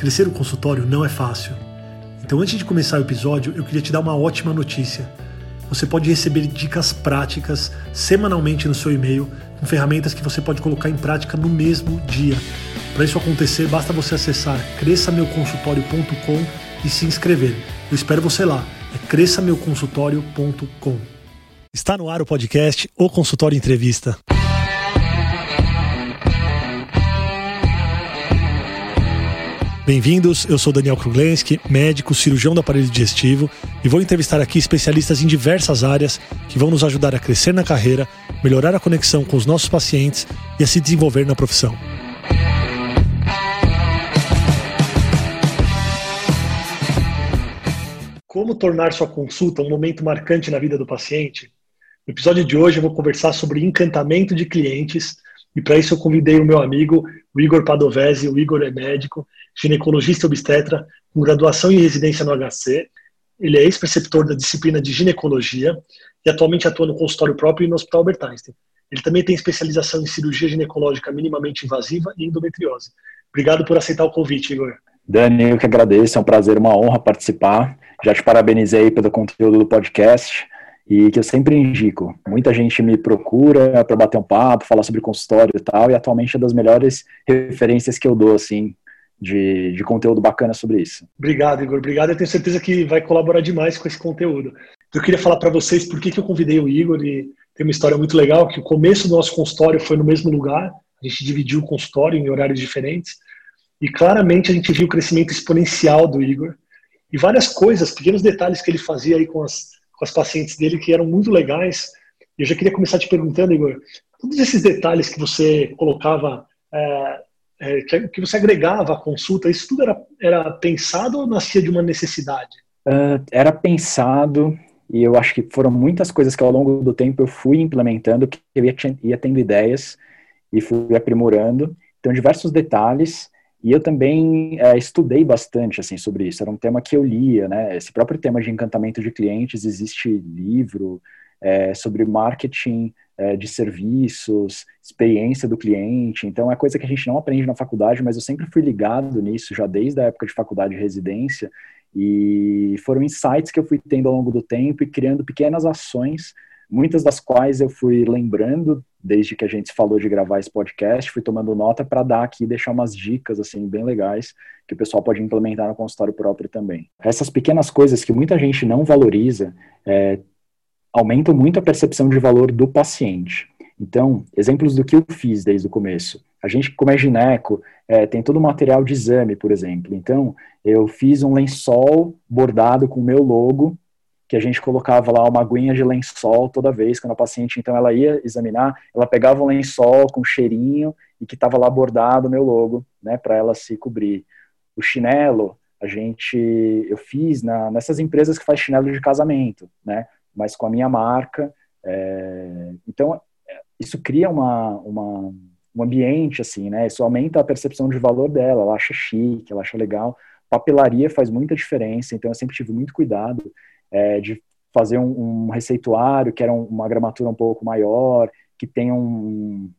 Crescer o consultório não é fácil. Então, antes de começar o episódio, eu queria te dar uma ótima notícia. Você pode receber dicas práticas semanalmente no seu e-mail, com ferramentas que você pode colocar em prática no mesmo dia. Para isso acontecer, basta você acessar cresçameuconsultório.com e se inscrever. Eu espero você lá. É cresçameuconsultório.com. Está no ar o podcast O Consultório Entrevista. Bem-vindos, eu sou Daniel Kruglenski, médico, cirurgião do aparelho digestivo e vou entrevistar aqui especialistas em diversas áreas que vão nos ajudar a crescer na carreira, melhorar a conexão com os nossos pacientes e a se desenvolver na profissão. Como tornar sua consulta um momento marcante na vida do paciente? No episódio de hoje eu vou conversar sobre encantamento de clientes e para isso eu convidei o meu amigo, o Igor Padovese. O Igor é médico, ginecologista obstetra, com graduação em residência no HC. Ele é ex-preceptor da disciplina de ginecologia e atualmente atua no consultório próprio e no Hospital Albert Einstein. Ele também tem especialização em cirurgia ginecológica minimamente invasiva e endometriose. Obrigado por aceitar o convite, Igor. Dani, eu que agradeço, é um prazer, uma honra participar. Já te parabenizei pelo conteúdo do podcast e que eu sempre indico. Muita gente me procura para bater um papo, falar sobre consultório e tal, e atualmente é das melhores referências que eu dou, assim, de, de conteúdo bacana sobre isso. Obrigado, Igor. Obrigado. Eu tenho certeza que vai colaborar demais com esse conteúdo. Eu queria falar para vocês por que, que eu convidei o Igor e tem uma história muito legal, que o começo do nosso consultório foi no mesmo lugar, a gente dividiu o consultório em horários diferentes, e claramente a gente viu o crescimento exponencial do Igor, e várias coisas, pequenos detalhes que ele fazia aí com as com as pacientes dele que eram muito legais. Eu já queria começar te perguntando, Igor, todos esses detalhes que você colocava, é, é, que você agregava à consulta, isso tudo era, era pensado ou nascia de uma necessidade? Uh, era pensado, e eu acho que foram muitas coisas que ao longo do tempo eu fui implementando, que eu ia, ia tendo ideias e fui aprimorando. Então, diversos detalhes e eu também é, estudei bastante assim sobre isso. Era um tema que eu lia, né? Esse próprio tema de encantamento de clientes existe livro é, sobre marketing é, de serviços, experiência do cliente. Então é coisa que a gente não aprende na faculdade, mas eu sempre fui ligado nisso já desde a época de faculdade de residência. E foram insights que eu fui tendo ao longo do tempo e criando pequenas ações muitas das quais eu fui lembrando desde que a gente falou de gravar esse podcast, fui tomando nota para dar aqui deixar umas dicas assim bem legais que o pessoal pode implementar no consultório próprio também. Essas pequenas coisas que muita gente não valoriza é, aumentam muito a percepção de valor do paciente. Então, exemplos do que eu fiz desde o começo. A gente, como é gineco, é, tem todo o material de exame, por exemplo. Então, eu fiz um lençol bordado com o meu logo que a gente colocava lá uma aguinha de lençol toda vez, quando a paciente, então, ela ia examinar, ela pegava um lençol com cheirinho e que estava lá bordado o meu logo, né, para ela se cobrir. O chinelo, a gente, eu fiz na, nessas empresas que faz chinelo de casamento, né, mas com a minha marca. É, então, isso cria uma, uma, um ambiente, assim, né, isso aumenta a percepção de valor dela, ela acha chique, ela acha legal. Papelaria faz muita diferença, então eu sempre tive muito cuidado é, de fazer um, um, receituário que era uma gramatura um pouco maior, que tem um,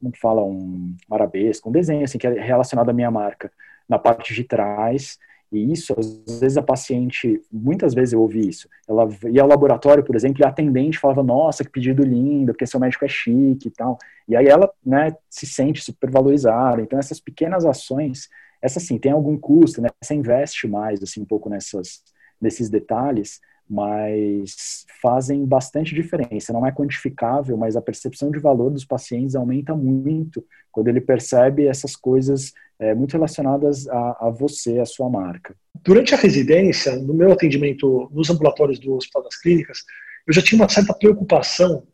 como fala, um arabesco, um desenho assim que é relacionado à minha marca na parte de trás. E isso, às vezes a paciente, muitas vezes eu ouvi isso. Ela ia ao laboratório, por exemplo, e a atendente falava: "Nossa, que pedido lindo, porque seu médico é chique e tal". E aí ela, né, se sente supervalorizada. Então essas pequenas ações, essa sim, tem algum custo, né? Você investe mais assim um pouco nessas nesses detalhes, mas fazem bastante diferença. Não é quantificável, mas a percepção de valor dos pacientes aumenta muito quando ele percebe essas coisas é, muito relacionadas a, a você, a sua marca. Durante a residência, no meu atendimento nos ambulatórios do Hospital das Clínicas, eu já tinha uma certa preocupação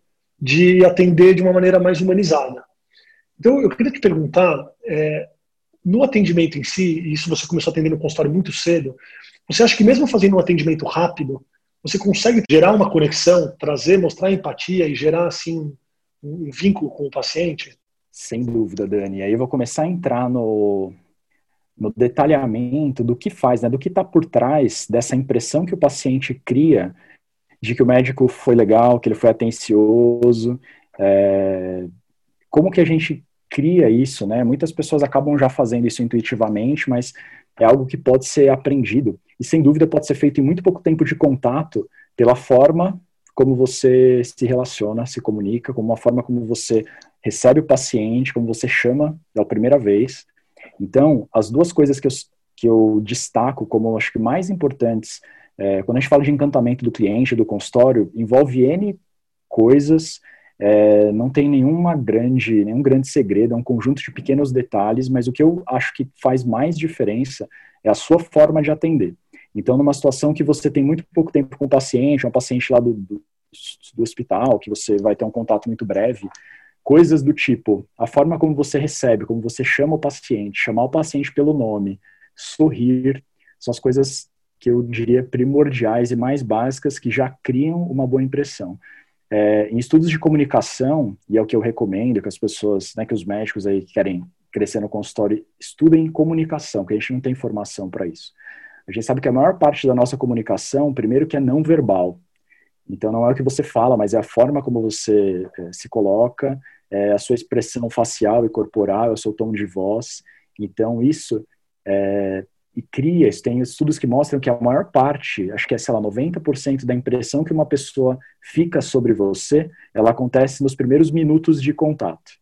de atender de uma maneira mais humanizada. Então, eu queria te perguntar, é, no atendimento em si, e isso você começou a atender no consultório muito cedo, você acha que mesmo fazendo um atendimento rápido, você consegue gerar uma conexão, trazer, mostrar empatia e gerar assim um vínculo com o paciente? Sem dúvida, Dani. Aí eu vou começar a entrar no, no detalhamento do que faz, né, do que está por trás dessa impressão que o paciente cria de que o médico foi legal, que ele foi atencioso, é, como que a gente cria isso, né? Muitas pessoas acabam já fazendo isso intuitivamente, mas é algo que pode ser aprendido e, sem dúvida, pode ser feito em muito pouco tempo de contato pela forma como você se relaciona, se comunica, como uma forma como você recebe o paciente, como você chama pela primeira vez. Então, as duas coisas que eu, que eu destaco como acho que mais importantes, é, quando a gente fala de encantamento do cliente, do consultório, envolve N coisas, é, não tem nenhuma grande, nenhum grande segredo, é um conjunto de pequenos detalhes, mas o que eu acho que faz mais diferença é a sua forma de atender. Então, numa situação que você tem muito pouco tempo com o paciente, um paciente lá do, do, do hospital, que você vai ter um contato muito breve, coisas do tipo, a forma como você recebe, como você chama o paciente, chamar o paciente pelo nome, sorrir, são as coisas que eu diria primordiais e mais básicas que já criam uma boa impressão. É, em estudos de comunicação, e é o que eu recomendo que as pessoas, né, que os médicos aí que querem crescer no consultório, estudem comunicação, que a gente não tem informação para isso. A gente sabe que a maior parte da nossa comunicação, primeiro que é não verbal. Então não é o que você fala, mas é a forma como você é, se coloca, é a sua expressão facial e corporal, é o seu tom de voz. Então isso é, e cria, tem estudos que mostram que a maior parte, acho que é, sei lá, 90% da impressão que uma pessoa fica sobre você, ela acontece nos primeiros minutos de contato.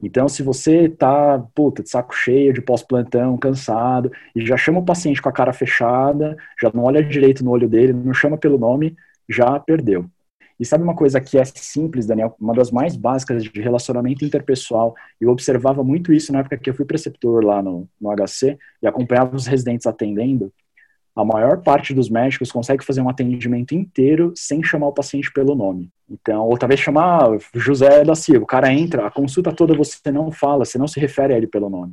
Então, se você tá, puta, de saco cheio, de pós-plantão, cansado, e já chama o paciente com a cara fechada, já não olha direito no olho dele, não chama pelo nome, já perdeu. E sabe uma coisa que é simples, Daniel? Uma das mais básicas de relacionamento interpessoal. Eu observava muito isso na época que eu fui preceptor lá no, no HC e acompanhava os residentes atendendo. A maior parte dos médicos consegue fazer um atendimento inteiro sem chamar o paciente pelo nome. Então, ou talvez chamar José da Silva. O cara entra, a consulta toda você não fala, você não se refere a ele pelo nome.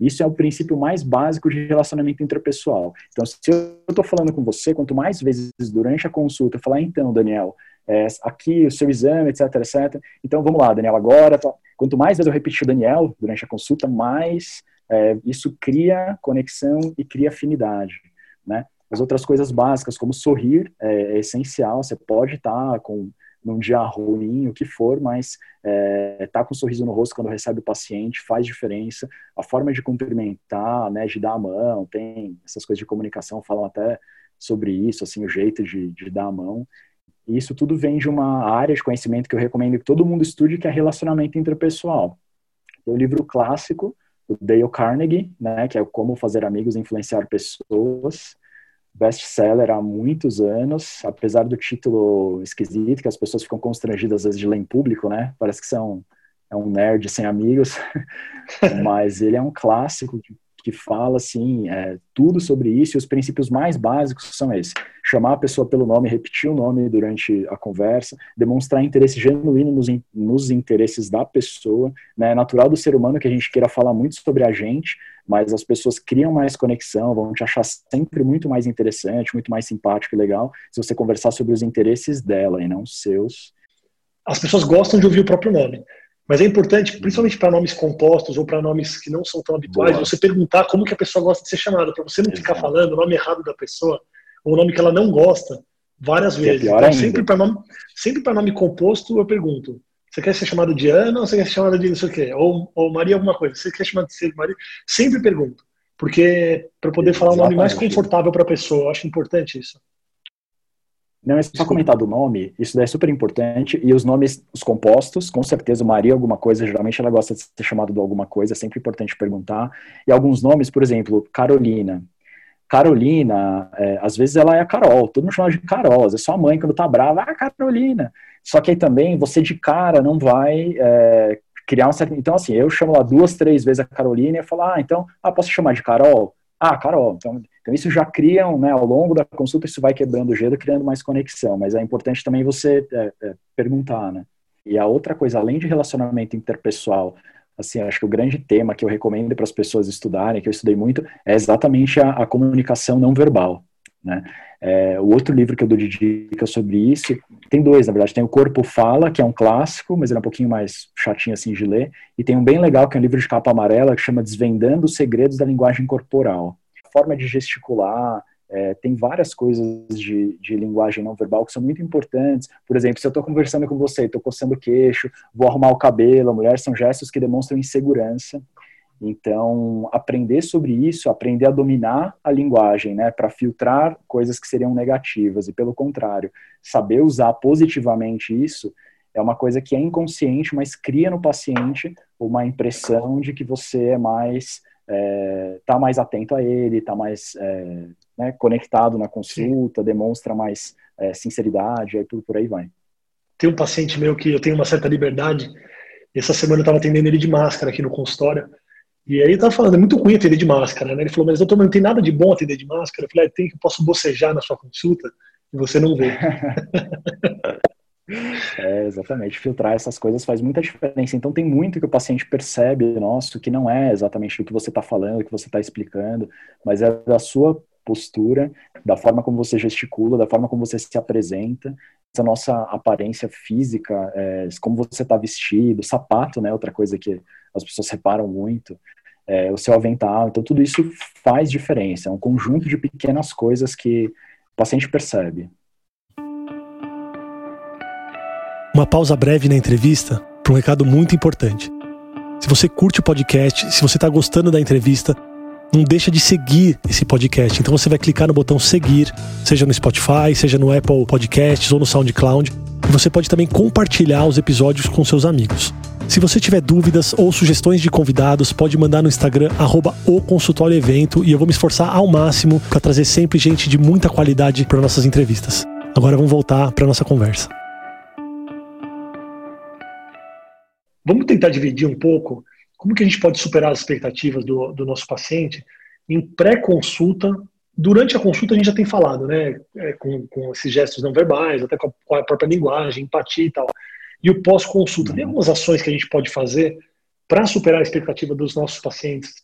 Isso é o princípio mais básico de relacionamento interpessoal. Então, se eu estou falando com você, quanto mais vezes durante a consulta eu falar, então, Daniel, é, aqui o seu exame, etc, etc. Então, vamos lá, Daniel, agora. Tá. Quanto mais vezes eu repetir o Daniel durante a consulta, mais é, isso cria conexão e cria afinidade, né? As outras coisas básicas, como sorrir, é, é essencial. Você pode estar tá com num dia ruim, o que for, mas é, tá com um sorriso no rosto quando recebe o paciente faz diferença. A forma de cumprimentar, né, de dar a mão, tem essas coisas de comunicação falam até sobre isso, assim, o jeito de, de dar a mão. E isso tudo vem de uma área de conhecimento que eu recomendo que todo mundo estude, que é relacionamento interpessoal. Tem o livro clássico do Dale Carnegie, né, que é Como Fazer Amigos e Influenciar Pessoas best-seller há muitos anos, apesar do título esquisito, que as pessoas ficam constrangidas às vezes de ler em público, né? Parece que são é um nerd sem amigos, mas ele é um clássico que que fala assim é, tudo sobre isso e os princípios mais básicos são esses: chamar a pessoa pelo nome, repetir o nome durante a conversa, demonstrar interesse genuíno nos, nos interesses da pessoa. Né? É natural do ser humano que a gente queira falar muito sobre a gente, mas as pessoas criam mais conexão, vão te achar sempre muito mais interessante, muito mais simpático e legal se você conversar sobre os interesses dela e não os seus. As pessoas gostam de ouvir o próprio nome. Mas é importante, principalmente para nomes compostos ou para nomes que não são tão habituais, Boa. você perguntar como que a pessoa gosta de ser chamada, para você não Exato. ficar falando o nome errado da pessoa, ou o nome que ela não gosta, várias que é vezes. É então, sempre para nome, sempre nome composto, eu pergunto: você quer ser chamado de Ana ou você quer ser chamada de não sei o quê? Ou, ou Maria alguma coisa. Você quer chamar de ser Maria? Sempre pergunto. Porque para poder Exatamente. falar o nome mais confortável para a pessoa, eu acho importante isso. Não, é só comentar do nome, isso daí é super importante, e os nomes, os compostos, com certeza, Maria alguma coisa, geralmente ela gosta de ser chamada de alguma coisa, é sempre importante perguntar, e alguns nomes, por exemplo, Carolina, Carolina, é, às vezes ela é a Carol, todo mundo chama de Carol, às vezes sua mãe quando tá brava, ah, Carolina, só que aí também você de cara não vai é, criar um certo, então assim, eu chamo lá duas, três vezes a Carolina e falo, ah, então, ah, posso chamar de Carol? Ah, Carol, então então, isso já cria, né, ao longo da consulta, isso vai quebrando o gelo, criando mais conexão, mas é importante também você é, é, perguntar, né? E a outra coisa, além de relacionamento interpessoal, assim, acho que o grande tema que eu recomendo para as pessoas estudarem, que eu estudei muito, é exatamente a, a comunicação não verbal, né? É, o outro livro que eu dou de dica sobre isso, tem dois, na verdade, tem o Corpo Fala, que é um clássico, mas ele é um pouquinho mais chatinho assim de ler, e tem um bem legal, que é um livro de capa amarela, que chama Desvendando os Segredos da Linguagem Corporal forma de gesticular, é, tem várias coisas de, de, linguagem não verbal que são muito importantes. Por exemplo, se eu estou conversando com você, estou coçando o queixo, vou arrumar o cabelo, a mulher, são gestos que demonstram insegurança. Então, aprender sobre isso, aprender a dominar a linguagem, né, para filtrar coisas que seriam negativas e, pelo contrário, saber usar positivamente isso é uma coisa que é inconsciente, mas cria no paciente uma impressão de que você é mais está é, mais atento a ele, está mais é, né, conectado na consulta, Sim. demonstra mais é, sinceridade, aí por, por aí vai. Tem um paciente meu que eu tenho uma certa liberdade. Essa semana eu estava atendendo ele de máscara aqui no consultório. E aí tava falando, é muito ruim atender de máscara, né? Ele falou, mas doutor, não tem nada de bom atender de máscara. Eu falei, ah, tem que posso bocejar na sua consulta e você não vê. É, exatamente. Filtrar essas coisas faz muita diferença. Então, tem muito que o paciente percebe, nosso, que não é exatamente o que você está falando, o que você está explicando, mas é da sua postura, da forma como você gesticula, da forma como você se apresenta, essa nossa aparência física, é, como você está vestido, sapato, né? Outra coisa que as pessoas reparam muito, é, o seu avental. Então, tudo isso faz diferença. É um conjunto de pequenas coisas que o paciente percebe. Uma pausa breve na entrevista para um recado muito importante. Se você curte o podcast, se você está gostando da entrevista, não deixa de seguir esse podcast. Então você vai clicar no botão seguir, seja no Spotify, seja no Apple Podcasts ou no SoundCloud. E você pode também compartilhar os episódios com seus amigos. Se você tiver dúvidas ou sugestões de convidados, pode mandar no Instagram, arroba o consultório evento, e eu vou me esforçar ao máximo para trazer sempre gente de muita qualidade para nossas entrevistas. Agora vamos voltar para nossa conversa. Vamos tentar dividir um pouco como que a gente pode superar as expectativas do, do nosso paciente em pré-consulta. Durante a consulta a gente já tem falado, né, é, com, com esses gestos não verbais, até com a, própria linguagem, empatia e tal. E o pós-consulta, tem algumas ações que a gente pode fazer para superar a expectativa dos nossos pacientes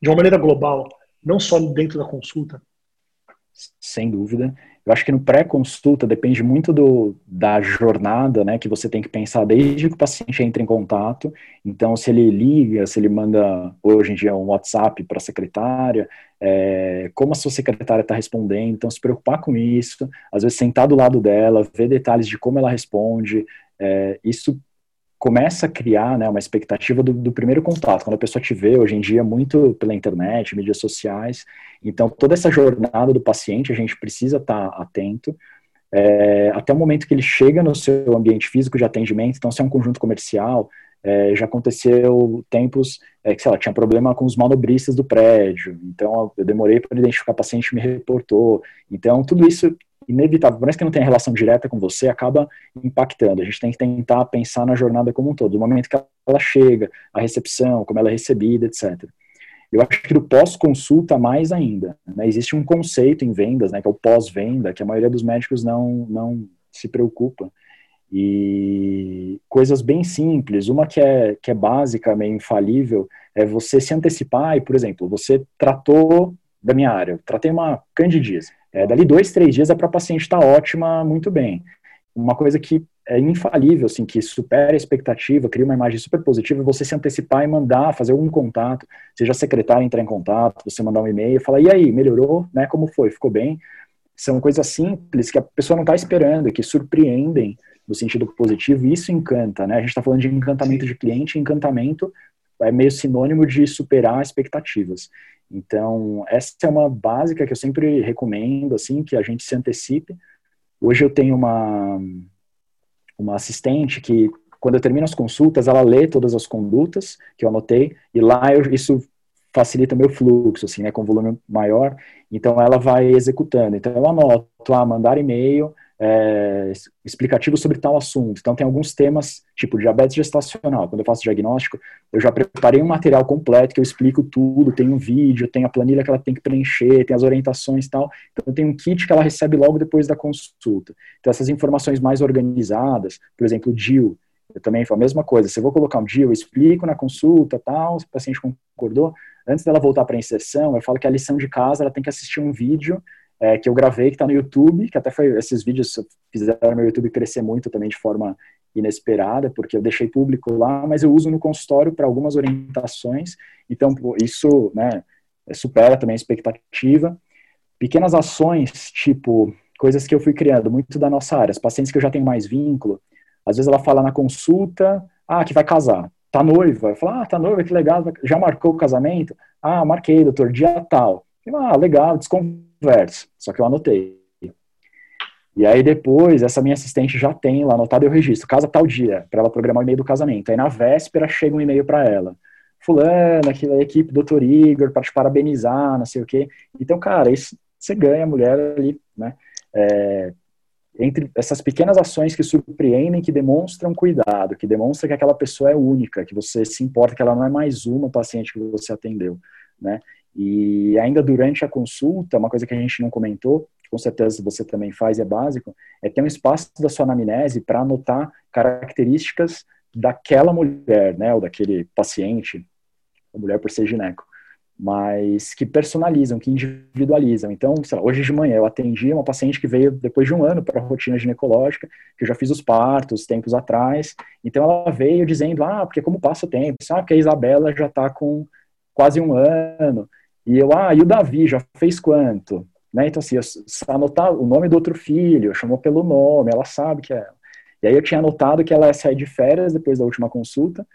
de uma maneira global, não só dentro da consulta? Sem dúvida. Eu acho que no pré-consulta depende muito do, da jornada, né, que você tem que pensar desde que o paciente entra em contato. Então, se ele liga, se ele manda, hoje em dia, um WhatsApp para a secretária, é, como a sua secretária está respondendo. Então, se preocupar com isso, às vezes sentar do lado dela, ver detalhes de como ela responde, é, isso começa a criar né, uma expectativa do, do, primeiro contato, quando a pessoa te vê hoje em dia muito pela internet, mídias sociais. Então, toda essa jornada do paciente, a gente precisa estar tá atento é, até o momento que ele chega no seu ambiente físico de atendimento. Então, se é um conjunto comercial, é, já aconteceu tempos é, que, sei lá, tinha problema com os manobristas do prédio. Então, eu demorei para identificar o paciente me reportou. Então, tudo isso inevitável, por mais que não tenha relação direta com você, acaba impactando. A gente tem que tentar pensar na jornada como um todo, do momento que ela chega, a recepção, como ela é recebida, etc. Eu acho que do pós-consulta mais ainda. Né? Existe um conceito em vendas, né, que é o pós-venda, que a maioria dos médicos não, não se preocupa. E coisas bem simples, uma que é, que é básica, meio infalível, é você se antecipar e, por exemplo, você tratou da minha área, tratei uma candidíase. É, dali dois, três dias é para a paciente estar tá ótima, muito bem. Uma coisa que é infalível, assim, que supera a expectativa, cria uma imagem super positiva, é você se antecipar e mandar, fazer algum contato, seja a secretária entrar em contato, você mandar um e-mail, falar, e aí, melhorou, né, como foi, ficou bem? São coisas simples que a pessoa não está esperando, que surpreendem no sentido positivo, e isso encanta, né, a gente está falando de encantamento de cliente, encantamento é meio sinônimo de superar expectativas. Então, essa é uma básica que eu sempre recomendo, assim, que a gente se antecipe. Hoje eu tenho uma, uma assistente que, quando eu termino as consultas, ela lê todas as condutas que eu anotei, e lá eu, isso facilita meu fluxo, assim, né, com volume maior, então ela vai executando. Então eu anoto, ah, mandar e-mail, é, explicativo sobre tal assunto. Então, tem alguns temas, tipo diabetes gestacional. Quando eu faço diagnóstico, eu já preparei um material completo que eu explico tudo. Tem um vídeo, tem a planilha que ela tem que preencher, tem as orientações e tal. Então, tem um kit que ela recebe logo depois da consulta. Então, essas informações mais organizadas, por exemplo, o DIL, eu também faço a mesma coisa. Se eu vou colocar um DIL, eu explico na consulta, tal, se o paciente concordou. Antes dela voltar para a inserção, eu falo que a lição de casa, ela tem que assistir um vídeo é, que eu gravei, que está no YouTube, que até foi, esses vídeos fizeram meu YouTube crescer muito também de forma inesperada, porque eu deixei público lá, mas eu uso no consultório para algumas orientações, então isso, né, supera também a expectativa. Pequenas ações, tipo, coisas que eu fui criando, muito da nossa área, as pacientes que eu já tenho mais vínculo, às vezes ela fala na consulta, ah, que vai casar. tá noiva? Eu falo, ah, tá noiva, que legal, já marcou o casamento? Ah, marquei, doutor, dia tal. Eu, ah, legal, desconverso. Só que eu anotei. E aí depois, essa minha assistente já tem lá anotado, eu registro, casa tal dia, para ela programar o e-mail do casamento. Aí na véspera chega um e-mail para ela. Fulano, aquela equipe, doutor Igor, para te parabenizar, não sei o quê. Então, cara, isso, você ganha a mulher ali, né? É, entre essas pequenas ações que surpreendem, que demonstram cuidado, que demonstram que aquela pessoa é única, que você se importa, que ela não é mais uma paciente que você atendeu, né? E ainda durante a consulta, uma coisa que a gente não comentou, que com certeza você também faz é básico, é ter um espaço da sua anamnese para anotar características daquela mulher, né, ou daquele paciente, a mulher por ser gineco mas que personalizam, que individualizam. Então, lá, hoje de manhã eu atendi uma paciente que veio depois de um ano para a rotina ginecológica, que eu já fiz os partos tempos atrás. Então, ela veio dizendo: Ah, porque como passa o tempo? Ah, porque a Isabela já está com quase um ano. E eu, ah, e o Davi já fez quanto? Né? Então, assim, eu, anotar o nome do outro filho, chamou pelo nome, ela sabe que é. E aí eu tinha anotado que ela ia sair de férias depois da última consulta,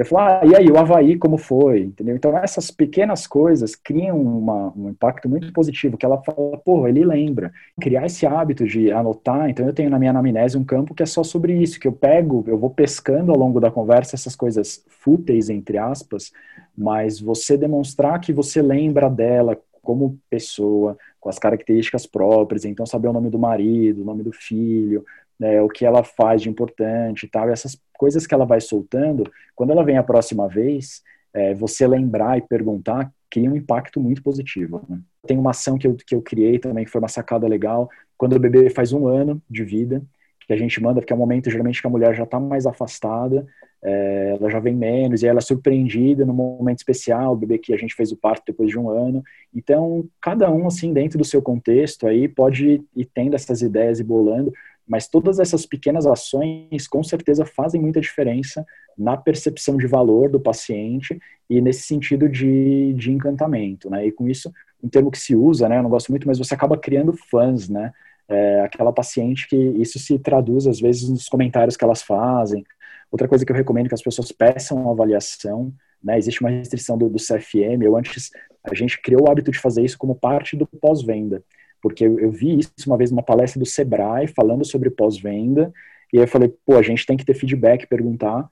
eu falo, ah, e aí, o Havaí como foi? Entendeu? Então, essas pequenas coisas criam uma, um impacto muito positivo, que ela fala, pô, ele lembra. Criar esse hábito de anotar, então eu tenho na minha anamnese um campo que é só sobre isso, que eu pego, eu vou pescando ao longo da conversa essas coisas fúteis, entre aspas, mas você demonstrar que você lembra dela como pessoa, com as características próprias, então saber o nome do marido, o nome do filho, né, o que ela faz de importante e tal, e essas coisas que ela vai soltando, quando ela vem a próxima vez, é, você lembrar e perguntar, cria um impacto muito positivo. Né? Tem uma ação que eu, que eu criei também, que foi uma sacada legal, quando o bebê faz um ano de vida, que a gente manda, porque é um momento geralmente que a mulher já está mais afastada, é, ela já vem menos, e ela é surpreendida num momento especial, o bebê que a gente fez o parto depois de um ano. Então, cada um, assim, dentro do seu contexto, aí pode ir tendo essas ideias e bolando, mas todas essas pequenas ações, com certeza, fazem muita diferença na percepção de valor do paciente e nesse sentido de, de encantamento, né? E com isso, um termo que se usa, né? Eu não gosto muito, mas você acaba criando fãs, né? É, aquela paciente que isso se traduz, às vezes, nos comentários que elas fazem. Outra coisa que eu recomendo é que as pessoas peçam avaliação, né? Existe uma restrição do, do CFM. Eu antes, a gente criou o hábito de fazer isso como parte do pós-venda porque eu, eu vi isso uma vez numa palestra do Sebrae, falando sobre pós-venda, e aí eu falei, pô, a gente tem que ter feedback, perguntar,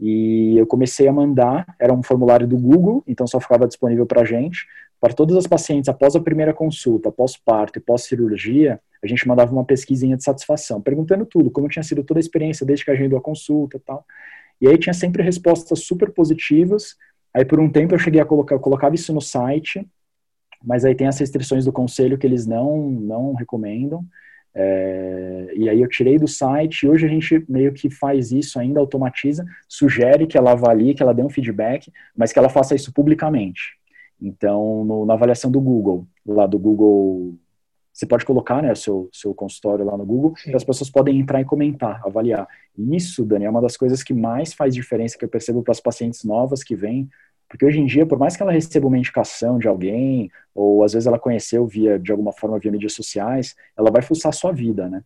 e eu comecei a mandar, era um formulário do Google, então só ficava disponível para a gente, para todas as pacientes, após a primeira consulta, após parto e pós-cirurgia, a gente mandava uma pesquisinha de satisfação, perguntando tudo, como tinha sido toda a experiência desde que agendou a consulta e tal. E aí tinha sempre respostas super positivas. Aí por um tempo eu cheguei a colocar, eu colocava isso no site, mas aí tem as restrições do conselho que eles não, não recomendam. É, e aí eu tirei do site e hoje a gente meio que faz isso ainda, automatiza, sugere que ela avalie, que ela dê um feedback, mas que ela faça isso publicamente. Então, no, na avaliação do Google, lá do Google, você pode colocar né, seu, seu consultório lá no Google, e as pessoas podem entrar e comentar, avaliar. isso, Dani, é uma das coisas que mais faz diferença que eu percebo para as pacientes novas que vêm, porque hoje em dia, por mais que ela receba uma indicação de alguém, ou às vezes ela conheceu via, de alguma forma, via mídias sociais, ela vai fuçar a sua vida, né?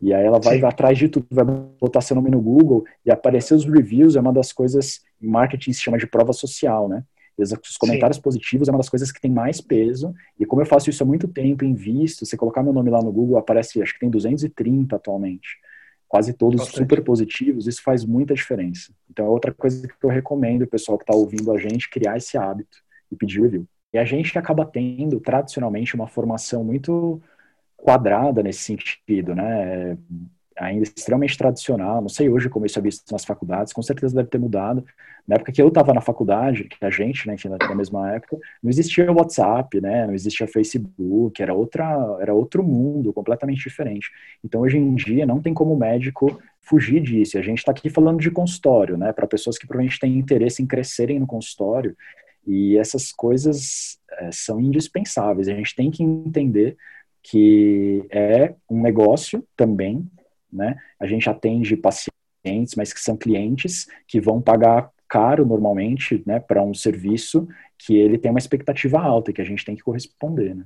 E aí ela vai Sim. atrás de tudo, vai botar seu nome no Google e aparecer os reviews é uma das coisas, em marketing se chama de prova social, né? Os comentários Sim. positivos é uma das coisas que tem mais peso. E como eu faço isso há muito tempo, invisto, você colocar meu nome lá no Google, aparece, acho que tem 230 atualmente quase todos super positivos, isso faz muita diferença. Então é outra coisa que eu recomendo o pessoal que está ouvindo a gente criar esse hábito e pedir review. E a gente acaba tendo tradicionalmente uma formação muito quadrada nesse sentido, né? Ainda extremamente tradicional. Não sei hoje como isso é visto nas faculdades, com certeza deve ter mudado. Na época que eu estava na faculdade, que a gente, né, enfim, na mesma época, não existia WhatsApp, né, não existia Facebook, era outra, era outro mundo completamente diferente. Então, hoje em dia, não tem como médico fugir disso. A gente está aqui falando de consultório, né, para pessoas que provavelmente têm interesse em crescerem no consultório. E essas coisas é, são indispensáveis. A gente tem que entender que é um negócio também, né? A gente atende pacientes, mas que são clientes que vão pagar caro normalmente, né, para um serviço que ele tem uma expectativa alta e que a gente tem que corresponder, né?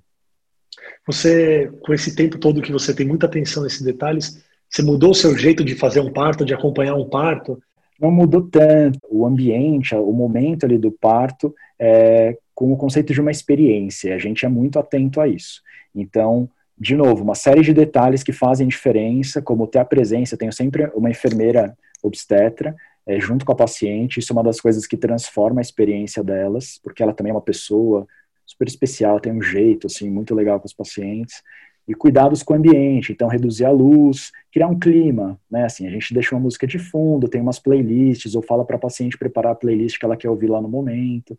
Você, com esse tempo todo que você tem muita atenção nesses detalhes, você mudou o seu jeito de fazer um parto, de acompanhar um parto? não mudou tanto. O ambiente, o momento ali do parto, é, com o conceito de uma experiência. A gente é muito atento a isso. Então, de novo, uma série de detalhes que fazem diferença, como ter a presença. Tenho sempre uma enfermeira obstetra é, junto com a paciente. Isso é uma das coisas que transforma a experiência delas, porque ela também é uma pessoa super especial, tem um jeito assim muito legal com os pacientes e cuidados com o ambiente, então reduzir a luz, criar um clima, né? Assim, a gente deixa uma música de fundo, tem umas playlists, ou fala para a paciente preparar a playlist que ela quer ouvir lá no momento.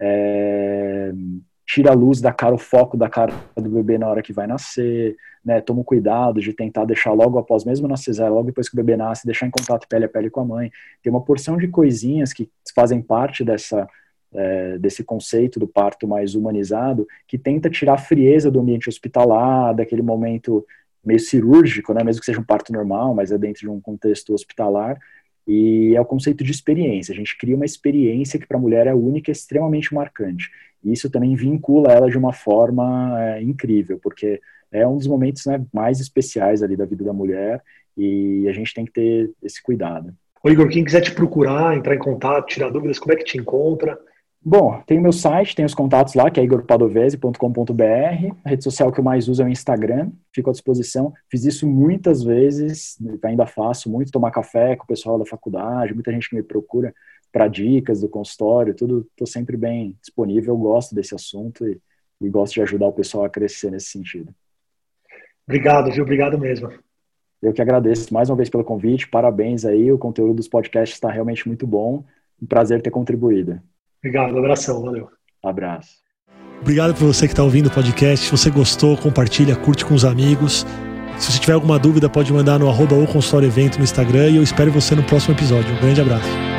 É, tira a luz da cara, o foco da cara do bebê na hora que vai nascer, né? Toma cuidado de tentar deixar logo após, mesmo na cesárea, logo depois que o bebê nasce, deixar em contato pele a pele com a mãe. Tem uma porção de coisinhas que fazem parte dessa é, desse conceito do parto mais humanizado, que tenta tirar a frieza do ambiente hospitalar, daquele momento meio cirúrgico, né, mesmo que seja um parto normal, mas é dentro de um contexto hospitalar, e é o conceito de experiência. A gente cria uma experiência que para a mulher é única e extremamente marcante. E isso também vincula ela de uma forma é, incrível, porque é um dos momentos né, mais especiais ali da vida da mulher e a gente tem que ter esse cuidado. Ô Igor, quem quiser te procurar, entrar em contato, tirar dúvidas, como é que te encontra? Bom, tem o meu site, tem os contatos lá, que é igorpadovese.com.br. A rede social que eu mais uso é o Instagram, fico à disposição. Fiz isso muitas vezes, ainda faço muito, tomar café com o pessoal da faculdade, muita gente que me procura para dicas do consultório, tudo, estou sempre bem disponível, gosto desse assunto e, e gosto de ajudar o pessoal a crescer nesse sentido. Obrigado, viu? Obrigado mesmo. Eu que agradeço mais uma vez pelo convite, parabéns aí, o conteúdo dos podcasts está realmente muito bom, um prazer ter contribuído. Obrigado, abração, valeu. Abraço. Obrigado por você que está ouvindo o podcast. Se você gostou, compartilha, curte com os amigos. Se você tiver alguma dúvida, pode mandar no arroba ou consultório evento no Instagram e eu espero você no próximo episódio. Um grande abraço.